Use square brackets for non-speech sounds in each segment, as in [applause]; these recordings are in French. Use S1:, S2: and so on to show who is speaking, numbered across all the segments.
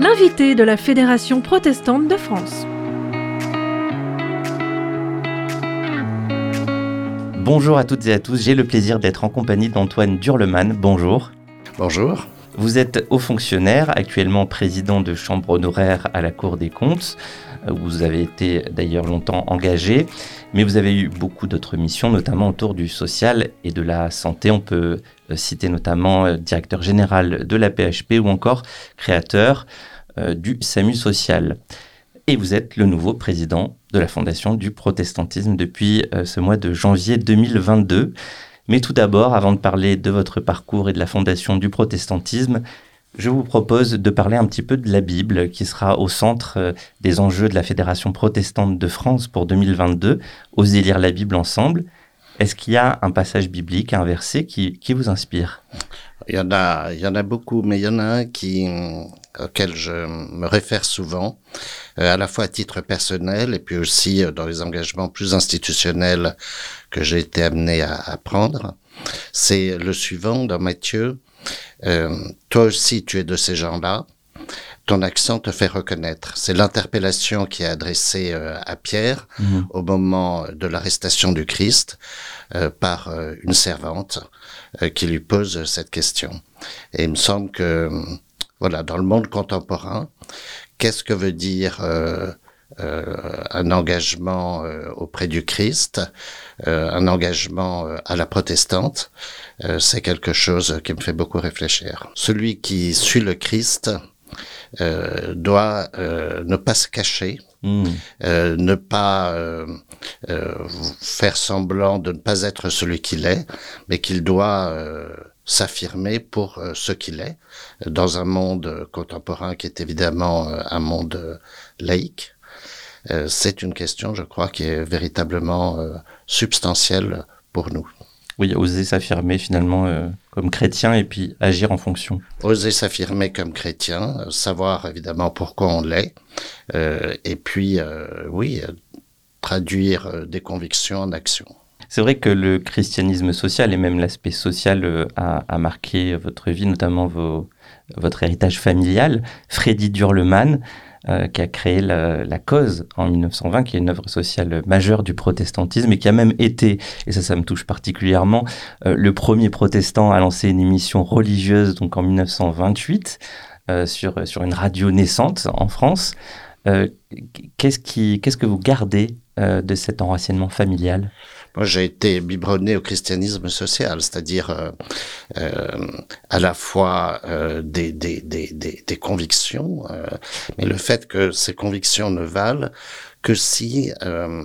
S1: L'invité de la Fédération protestante de France.
S2: Bonjour à toutes et à tous, j'ai le plaisir d'être en compagnie d'Antoine Durleman. Bonjour.
S3: Bonjour.
S2: Vous êtes haut fonctionnaire, actuellement président de chambre honoraire à la Cour des comptes. Euh, vous avez été d'ailleurs longtemps engagé, mais vous avez eu beaucoup d'autres missions, notamment autour du social et de la santé. On peut euh, citer notamment euh, directeur général de la PHP ou encore créateur du SAMU social. Et vous êtes le nouveau président de la Fondation du protestantisme depuis ce mois de janvier 2022. Mais tout d'abord, avant de parler de votre parcours et de la Fondation du protestantisme, je vous propose de parler un petit peu de la Bible qui sera au centre euh, des enjeux de la Fédération protestante de France pour 2022. Osez lire la Bible ensemble. Est-ce qu'il y a un passage biblique, un verset qui, qui vous inspire?
S3: Il y, en a, il y en a beaucoup, mais il y en a un qui, auquel je me réfère souvent, euh, à la fois à titre personnel et puis aussi euh, dans les engagements plus institutionnels que j'ai été amené à, à prendre. C'est le suivant dans Matthieu euh, toi aussi, tu es de ces gens-là. Ton accent te fait reconnaître. C'est l'interpellation qui est adressée euh, à Pierre mhm. au moment de l'arrestation du Christ euh, par une servante qui lui pose cette question. Et il me semble que, voilà, dans le monde contemporain, qu'est-ce que veut dire un engagement auprès du Christ, un engagement à la protestante, euh, c'est quelque chose qui me fait beaucoup réfléchir. Celui qui suit le Christ euh, doit euh, ne pas se cacher, hmm. ne pas faire semblant de ne pas être celui qu'il est, mais qu'il doit s'affirmer pour ce qu'il est dans un monde contemporain qui est évidemment un monde laïque. C'est une question, je crois, qui est véritablement substantielle pour nous.
S2: Oui, oser s'affirmer finalement euh, comme chrétien et puis agir en fonction.
S3: Oser s'affirmer comme chrétien, euh, savoir évidemment pourquoi on l'est, euh, et puis oui, traduire des convictions en action.
S2: C'est vrai que le christianisme social et même l'aspect social a, a, marqué votre vie, notamment vos, votre héritage familial. Freddy Durleman, euh, qui a créé la, cause en 1920, qui est une œuvre sociale majeure du protestantisme et qui a même été, et ça, ça me touche particulièrement, euh, le premier protestant à lancer une émission religieuse, donc en 1928, euh, sur, sur une radio naissante en France. qu'est-ce, qui, qu'est-ce que vous gardez de cet enracinement familial?
S3: Moi, j'ai été biberonné au christianisme social, c'est-à-dire euh, euh, à la fois euh, des, des, des, des, convictions, euh, mais le fait que ces convictions ne valent que si euh,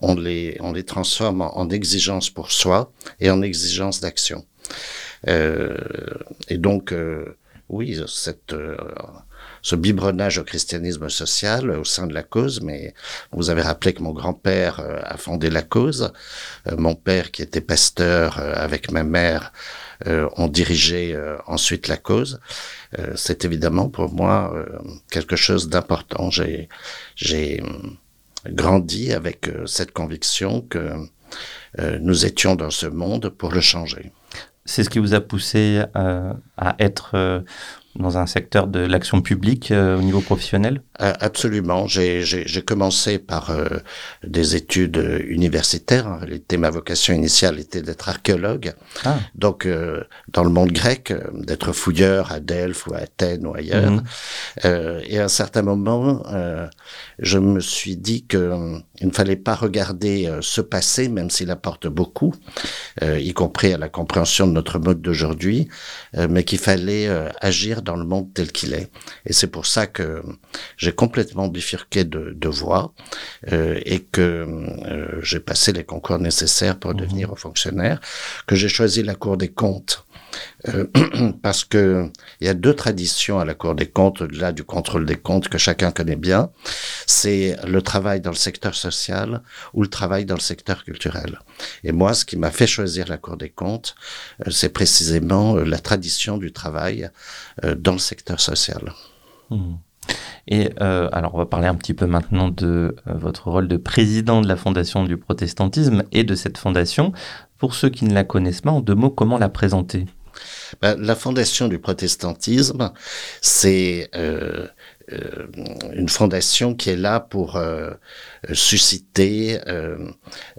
S3: on, les, on les transforme en, en exigence pour soi et en exigence d'action. et donc, oui, cette ce biberonnage au christianisme social au sein de la cause, mais vous avez rappelé que mon grand-père euh, a fondé la cause. Euh, mon père, qui était pasteur euh, avec ma mère, ont dirigé ensuite la cause. C'est évidemment pour moi quelque chose d'important. J'ai, j'ai grandi avec cette conviction que nous étions dans ce monde pour le changer.
S2: C'est ce qui vous a poussé à être dans un secteur de l'action publique euh, au niveau professionnel?
S3: Euh, Absolument. J'ai commencé par euh, des études universitaires. En réalité, ma vocation initiale était d'être archéologue. Ah. Donc, dans le monde grec, d'être fouilleur à Delphes ou à Athènes ou ailleurs. Mhm. et à un certain moment, je me suis dit que il ne fallait pas regarder ce passé, même s'il apporte beaucoup, y compris à la compréhension de notre mode d'aujourd'hui, mais qu'il fallait agir dans le monde tel qu'il est. Et c'est pour ça que j'ai complètement bifurqué de, de voie euh, et que euh, j'ai passé les concours nécessaires pour mmh. devenir fonctionnaire, que j'ai choisi la Cour des comptes euh, [clears throat] parce que il y a deux traditions à la Cour des comptes, au-delà du contrôle des comptes que chacun connaît bien. C'est le travail dans le secteur social ou le travail dans le secteur culturel. Et moi, ce qui m'a fait choisir la Cour des comptes, euh, c'est précisément euh, la tradition du travail dans le secteur social.
S2: Mmh. Et alors, on va parler un petit peu maintenant de votre rôle de président de la Fondation du protestantisme et de cette fondation. Pour ceux qui ne la connaissent pas, en deux mots, comment la présenter?
S3: Ben, La fondation du protestantisme, c'est une fondation qui est là pour susciter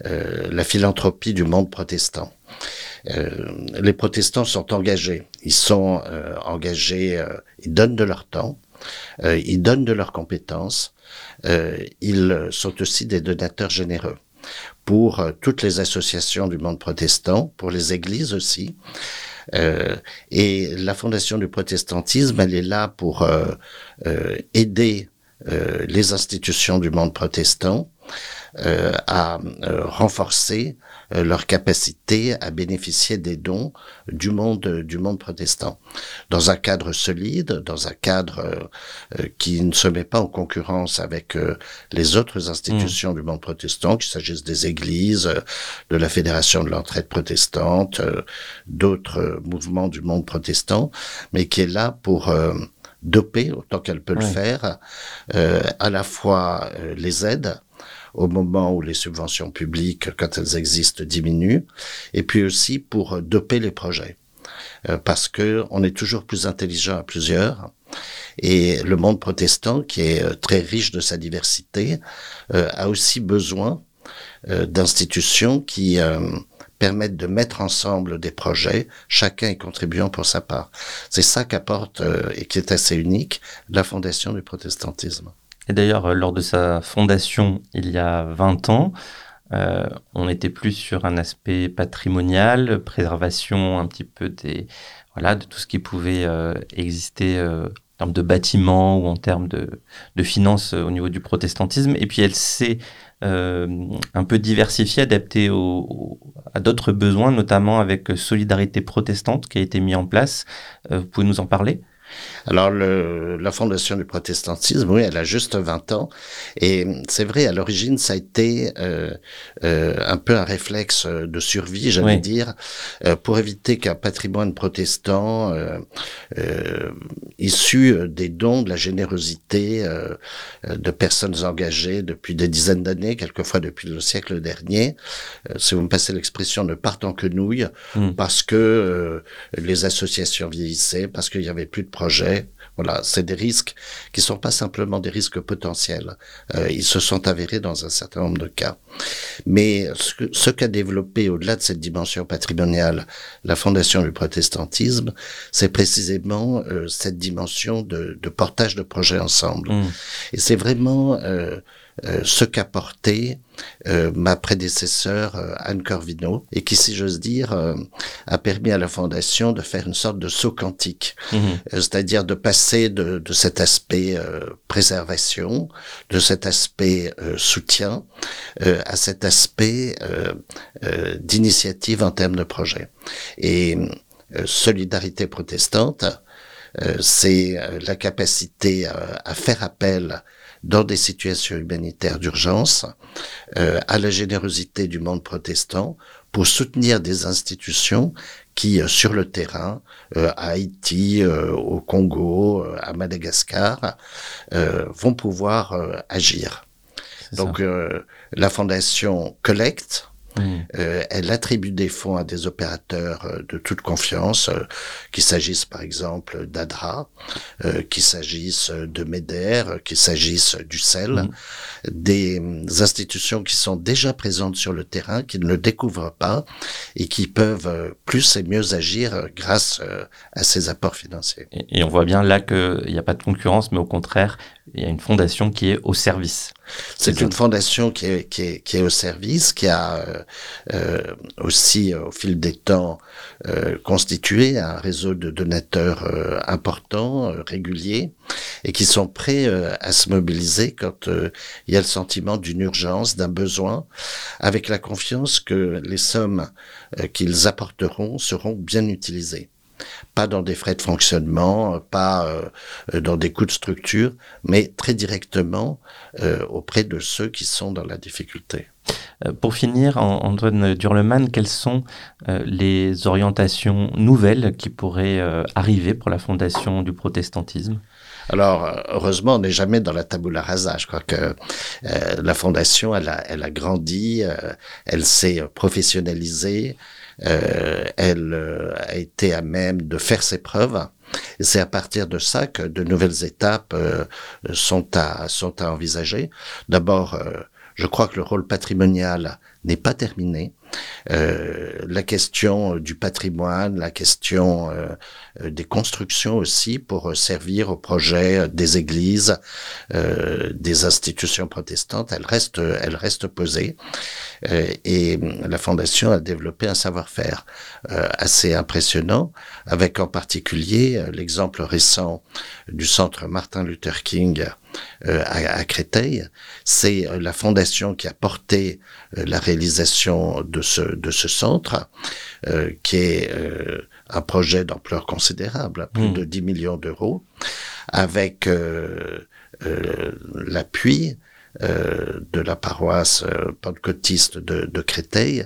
S3: la philanthropie du monde protestant. les protestants sont engagés. Ils sont engagés, ils donnent de leur temps, ils donnent de leurs compétences, ils sont aussi des donateurs généreux pour euh, toutes les associations du monde protestant, pour les églises aussi. Euh, et la Fondation du protestantisme, elle est là pour euh, euh aider les institutions du monde protestant à renforcer euh, leur capacité à bénéficier des dons du monde du monde protestant dans un cadre solide dans un cadre euh, euh, qui ne se met pas en concurrence avec les autres institutions mm. du monde protestant qu'il s'agisse des églises de la fédération de l'entraide protestante d'autres mouvements du monde protestant mais qui est là pour doper autant qu'elle peut le faire à la fois les aides au moment où les subventions publiques, quand elles existent, diminuent, et puis aussi pour doper les projets. Euh, parce que on est toujours plus intelligent à plusieurs. Et le monde protestant, qui est euh, très riche de sa diversité, euh, a aussi besoin d'institutions qui permettent de mettre ensemble des projets, chacun y contribuant pour sa part. C'est ça qu'apporte et qui est assez unique la fondation du protestantisme.
S2: Et d'ailleurs, euh, lors de sa fondation, il y a 20 ans, euh, on était plus sur un aspect patrimonial, préservation un petit peu de tout ce qui pouvait euh, exister en termes de bâtiments ou en termes de, finances au niveau du protestantisme. Et puis elle s'est un peu diversifiée, adaptée à d'autres besoins, notamment avec Solidarité protestante qui a été mis en place. vous pouvez nous en parler?
S3: Alors, le, la fondation du protestantisme, oui, elle a juste 20 ans. Et c'est vrai, à l'origine, ça a été euh, euh, un peu un réflexe de survie, j'allais oui. dire, euh, pour éviter qu'un patrimoine protestant euh, euh, issu des dons, de la générosité euh, de personnes engagées depuis des dizaines d'années, quelquefois depuis le siècle dernier, si vous me passez l'expression, ne partent en quenouille, mm. parce que les associations vieillissaient, parce qu'il y avait plus de projet. Voilà, c'est des risques qui sont pas simplement des risques potentiels. Euh, ils se sont avérés dans un certain nombre de cas. Mais ce, ce qu'a développé au-delà de cette dimension patrimoniale la fondation du protestantisme, c'est précisément euh, cette dimension de, de, portage de projets ensemble. Mmh. Et c'est vraiment euh, euh, ce qu'a porté euh, ma prédécesseur euh, Anne Corvino et qui, si j'ose dire, a permis à la fondation de faire une sorte de saut quantique, mmh. c'est-à-dire de passer de, de cet aspect préservation, de cet aspect soutien, à cet aspect d'initiative en termes de projet. Et solidarité protestante, c'est la capacité à faire appel dans des situations humanitaires d'urgence, euh, à la générosité du monde protestant pour soutenir des institutions qui, euh, sur le terrain, euh, à Haïti, euh, au Congo, euh, à Madagascar, euh, vont pouvoir agir. Donc, la fondation collecte, Mmh. Euh, elle attribue des fonds à des opérateurs euh, de toute confiance, euh, qu'il s'agisse par exemple d'Adra, euh, qu'il s'agisse de MEDER, qu'il s'agisse du CEL, mmh. des institutions qui sont déjà présentes sur le terrain, qui ne le découvrent pas et qui peuvent plus et mieux agir grâce à ces apports financiers.
S2: Et, et on voit bien là qu'il n'y a pas de concurrence, mais au contraire, il y a une fondation qui est au service.
S3: C'est une fondation qui est, qui, est, qui est au service, qui a euh, euh aussi, euh, au fil des temps, euh, constitué un réseau de donateurs euh, importants, réguliers, et qui sont prêts à se mobiliser quand il y a le sentiment d'une urgence, d'un besoin, avec la confiance que les sommes qu'ils apporteront seront bien utilisées pas dans des frais de fonctionnement, pas euh, dans des coûts de structure, mais très directement euh, auprès de ceux qui sont dans la difficulté.
S2: Euh, pour finir, Antoine Durleman, quelles sont les orientations nouvelles qui pourraient arriver pour la fondation du protestantisme?
S3: Alors, heureusement, on n'est jamais dans la tabula rasa. Je crois que euh, la fondation, elle a, elle a grandi, euh, elle s'est professionnalisée, elle a été à même de faire ses preuves. C'est à partir de ça que de nouvelles étapes sont à sont à envisager. D'abord, je crois que le rôle patrimonial n'est pas terminé. Euh, la question du patrimoine, la question euh, des constructions aussi pour servir au projet des églises, euh, des institutions protestantes, elle reste, elle reste posée. et la Fondation a développé un savoir-faire assez impressionnant, avec en particulier l'exemple récent du centre Martin Luther King à, à, Créteil. C'est la Fondation qui a porté la réalisation de ce, de ce centre, euh, qui est euh, un projet d'ampleur considérable, plus hmm. de 10 millions d'euros, avec euh, l'appui de la paroisse pentecôtiste de, de Créteil,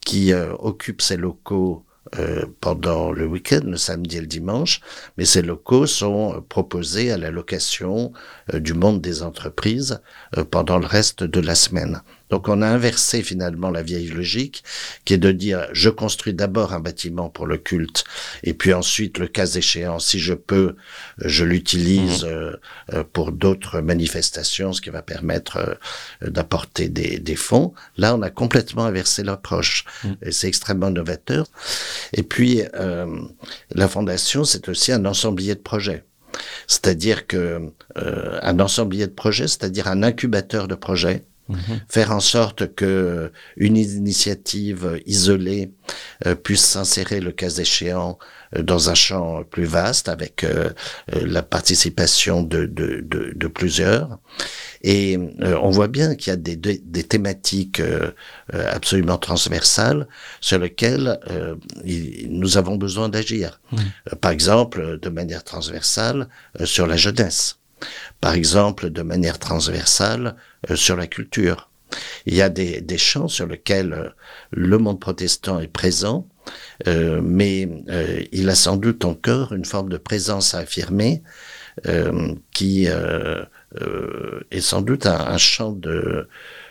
S3: qui occupe ses locaux euh, pendant le week-end, le samedi et le dimanche, mais ces locaux sont proposés à la location euh, du monde des entreprises euh, pendant le reste de la semaine. Donc on a inversé finalement la vieille logique qui est de dire je construis d'abord un bâtiment pour le culte et puis ensuite le cas échéant si je peux je l'utilise mmh. pour d'autres manifestations ce qui va permettre d'apporter des, des, fonds. Là on a complètement inversé l'approche mmh. et c'est extrêmement novateur. Et puis, euh, la fondation, c'est aussi un ensemblier de projets. C'est-à-dire que euh, un ensemblier de projets, c'est-à-dire un incubateur de projets, mhm. faire en sorte que une initiative isolée euh, puisse s'insérer le cas échéant dans un champ plus vaste avec la participation de, de, de, de plusieurs et euh, on voit bien qu'il y a des, des, thématiques euh, euh, absolument transversales sur lesquelles nous avons besoin d'agir. Mmh. par exemple, de manière transversale sur la jeunesse. Par exemple, de manière transversale sur la culture. Il y a des, des champs sur lesquels le monde protestant est présent, euh, mais euh, il a sans doute encore une forme de présence à affirmer euh, qui euh, est sans doute un, un champ de,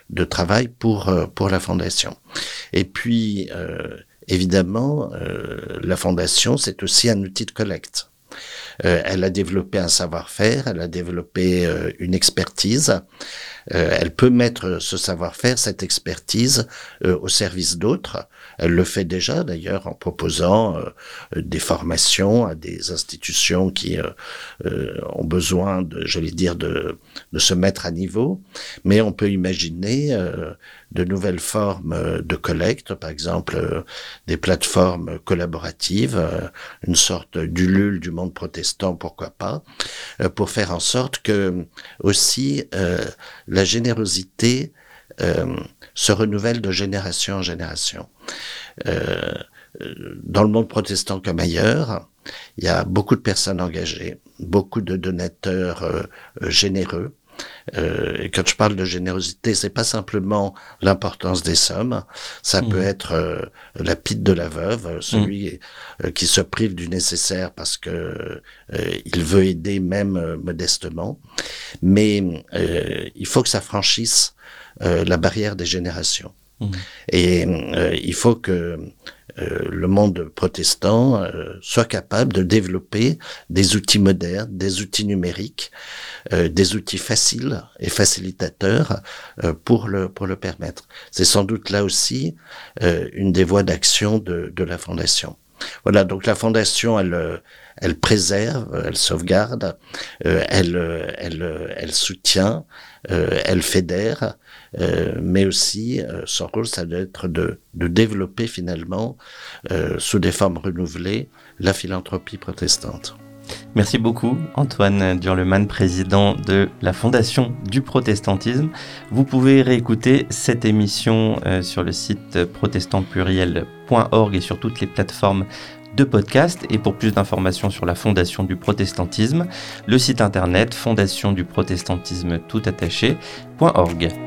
S3: de travail pour, euh, pour la Fondation. Et puis, euh, évidemment, la Fondation, c'est aussi un outil de collecte. Elle a développé un savoir-faire, elle a développé une expertise. Elle peut mettre ce savoir-faire, cette expertise, au service d'autres. Elle le fait déjà d'ailleurs en proposant euh, des formations à des institutions qui euh, euh, ont besoin, de, j'allais dire, de se mettre à niveau. Mais on peut imaginer de nouvelles formes de collecte, par exemple des plateformes collaboratives, une sorte d'ulule du monde protestant, pourquoi pas, pour faire en sorte que aussi la générosité se renouvelle de génération en génération. Euh, dans le monde protestant comme ailleurs, il y a beaucoup de personnes engagées, beaucoup de donateurs euh, euh, généreux. Euh, et quand je parle de générosité, c'est pas simplement l'importance des sommes, ça peut mmh. être euh, la pite de la veuve, celui mmh. qui se prive du nécessaire parce que il veut aider même modestement. Mais il faut que ça franchisse la barrière des générations. Mmh. Et euh, il faut que euh, le monde protestant euh, soit capable de développer des outils modernes, des outils numériques, des outils faciles et facilitateurs pour le pour le permettre. C'est sans doute là aussi une des voies d'action de, de la fondation. Voilà, donc la fondation, elle, elle préserve, elle sauvegarde, elle, elle, elle soutient, elle fédère, euh, mais aussi euh, son rôle, ça doit être de, développer finalement, euh, sous des formes renouvelées, la philanthropie protestante.
S2: Merci beaucoup Antoine Durleman, président de la Fondation du protestantisme. Vous pouvez réécouter cette émission sur le site protestantpluriel.org et sur toutes les plateformes de podcast. Et pour plus d'informations sur la Fondation du protestantisme, le site internet fondation tout attaché.org